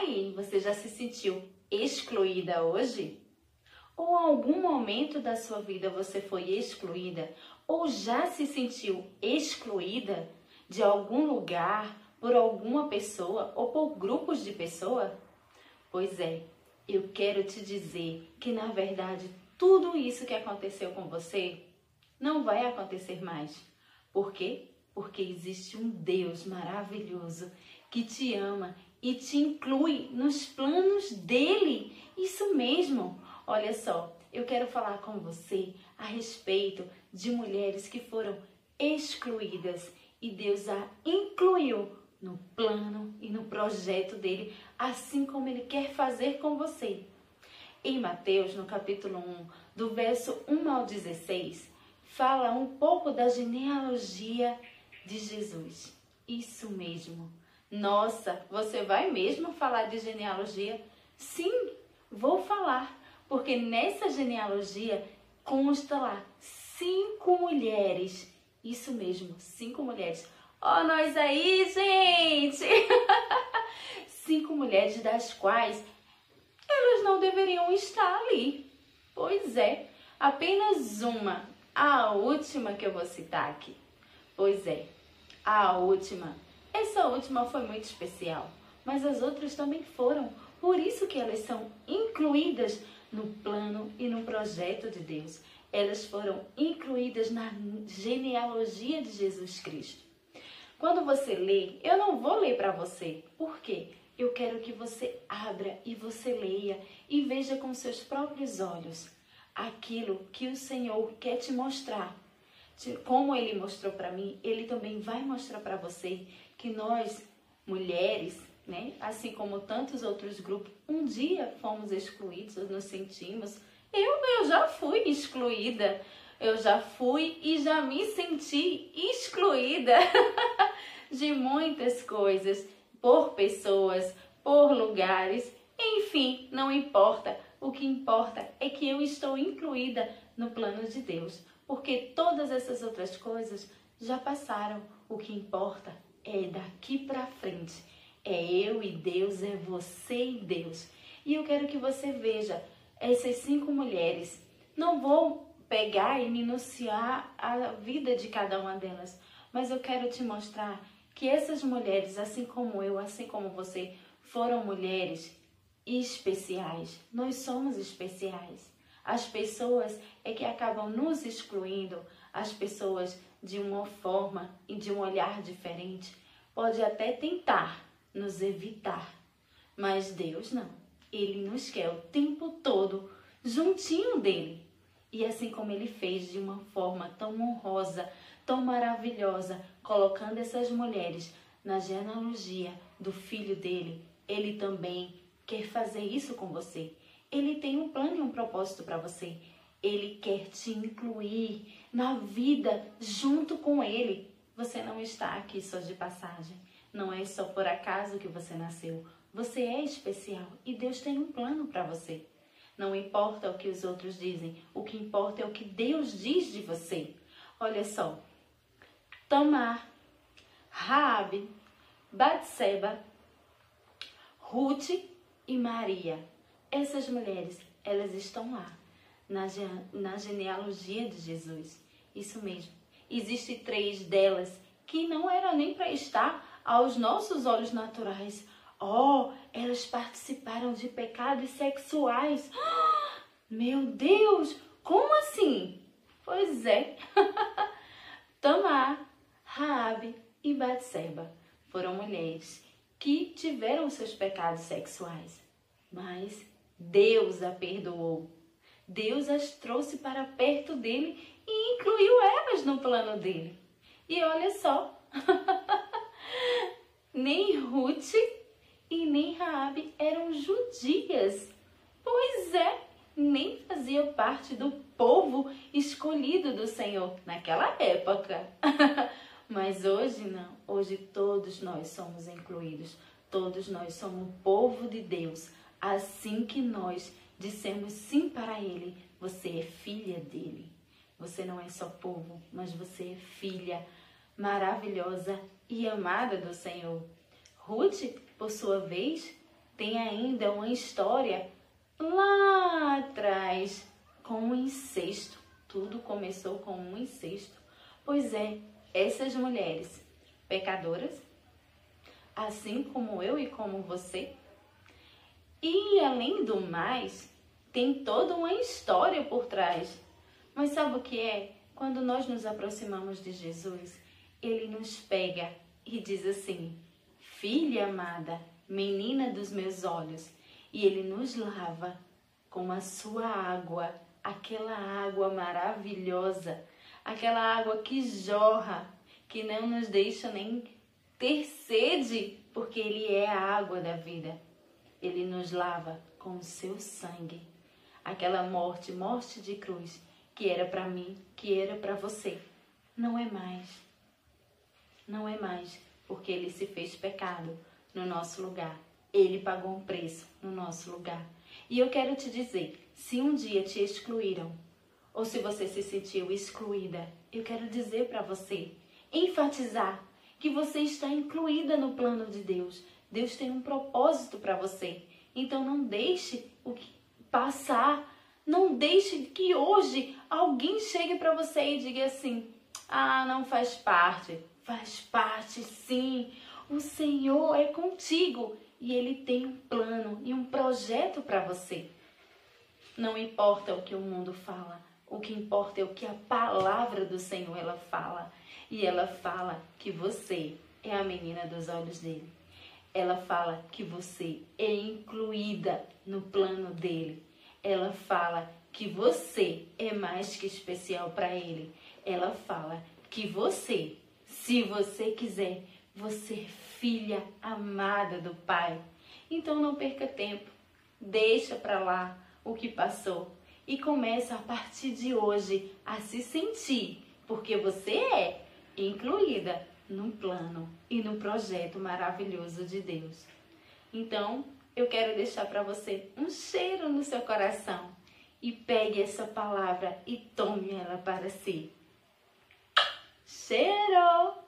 aí, você já se sentiu excluída hoje? Ou em algum momento da sua vida você foi excluída? Ou já se sentiu excluída de algum lugar, por alguma pessoa ou por grupos de pessoas? Pois é, eu quero te dizer que na verdade tudo isso que aconteceu com você não vai acontecer mais. Por quê? Porque existe um Deus maravilhoso que te ama e te inclui nos planos dele. Isso mesmo. Olha só, eu quero falar com você a respeito de mulheres que foram excluídas e Deus a incluiu no plano e no projeto dele, assim como ele quer fazer com você. Em Mateus, no capítulo 1, do verso 1 ao 16, fala um pouco da genealogia de Jesus. Isso mesmo. Nossa, você vai mesmo falar de genealogia? Sim, vou falar, porque nessa genealogia consta lá cinco mulheres. Isso mesmo, cinco mulheres. Ó, oh, nós aí, gente! cinco mulheres das quais elas não deveriam estar ali. Pois é, apenas uma, a última que eu vou citar aqui. Pois é, a última essa última foi muito especial, mas as outras também foram. Por isso que elas são incluídas no plano e no projeto de Deus. Elas foram incluídas na genealogia de Jesus Cristo. Quando você lê, eu não vou ler para você. Por quê? Eu quero que você abra e você leia e veja com seus próprios olhos aquilo que o Senhor quer te mostrar. Como ele mostrou para mim, ele também vai mostrar para você que nós, mulheres, né, assim como tantos outros grupos, um dia fomos excluídos, nos sentimos. Eu, eu já fui excluída, eu já fui e já me senti excluída de muitas coisas, por pessoas, por lugares, enfim, não importa. O que importa é que eu estou incluída no plano de Deus, porque todas essas outras coisas já passaram. O que importa é daqui para frente. É eu e Deus, é você e Deus. E eu quero que você veja essas cinco mulheres. Não vou pegar e minuciar a vida de cada uma delas, mas eu quero te mostrar que essas mulheres, assim como eu, assim como você, foram mulheres especiais. Nós somos especiais. As pessoas é que acabam nos excluindo, as pessoas de uma forma e de um olhar diferente, pode até tentar nos evitar, mas Deus não. Ele nos quer o tempo todo juntinho dele. E assim como ele fez de uma forma tão honrosa, tão maravilhosa, colocando essas mulheres na genealogia do filho dele, ele também quer fazer isso com você. Ele tem um plano e um propósito para você. Ele quer te incluir na vida junto com Ele. Você não está aqui só de passagem. Não é só por acaso que você nasceu. Você é especial e Deus tem um plano para você. Não importa o que os outros dizem, o que importa é o que Deus diz de você. Olha só. Tamar, Raabe, Batseba, Ruth e Maria. Essas mulheres, elas estão lá na, na genealogia de Jesus. Isso mesmo. Existem três delas que não era nem para estar aos nossos olhos naturais. Oh, elas participaram de pecados sexuais. Meu Deus, como assim? Pois é. Tamar, Raabe e Batseba foram mulheres que tiveram seus pecados sexuais, mas Deus a perdoou. Deus as trouxe para perto dele e incluiu elas no plano dele. E olha só, nem Ruth e nem Raabe eram judias. Pois é, nem faziam parte do povo escolhido do Senhor naquela época. Mas hoje não, hoje todos nós somos incluídos, todos nós somos o povo de Deus. Assim que nós dissemos sim para Ele, você é filha dele. Você não é só povo, mas você é filha maravilhosa e amada do Senhor. Ruth, por sua vez, tem ainda uma história lá atrás com um incesto. Tudo começou com um incesto. Pois é, essas mulheres pecadoras, assim como eu e como você, e além do mais, tem toda uma história por trás. Mas sabe o que é? Quando nós nos aproximamos de Jesus, ele nos pega e diz assim: Filha amada, menina dos meus olhos, e ele nos lava com a sua água, aquela água maravilhosa, aquela água que jorra, que não nos deixa nem ter sede, porque ele é a água da vida. Ele nos lava com o seu sangue. Aquela morte, morte de cruz, que era para mim, que era para você, não é mais. Não é mais, porque ele se fez pecado no nosso lugar. Ele pagou um preço no nosso lugar. E eu quero te dizer, se um dia te excluíram, ou se você se sentiu excluída, eu quero dizer para você, enfatizar que você está incluída no plano de Deus. Deus tem um propósito para você. Então não deixe o que passar. Não deixe que hoje alguém chegue para você e diga assim: "Ah, não faz parte". Faz parte, sim. O Senhor é contigo e ele tem um plano e um projeto para você. Não importa o que o mundo fala, o que importa é o que a palavra do Senhor ela fala. E ela fala que você é a menina dos olhos dele. Ela fala que você é incluída no plano dele. Ela fala que você é mais que especial para ele. Ela fala que você, se você quiser, você é filha amada do Pai. Então não perca tempo. Deixa para lá o que passou e começa a partir de hoje a se sentir, porque você é incluída no plano e no projeto maravilhoso de Deus. Então, eu quero deixar para você um cheiro no seu coração e pegue essa palavra e tome ela para si. Cheiro!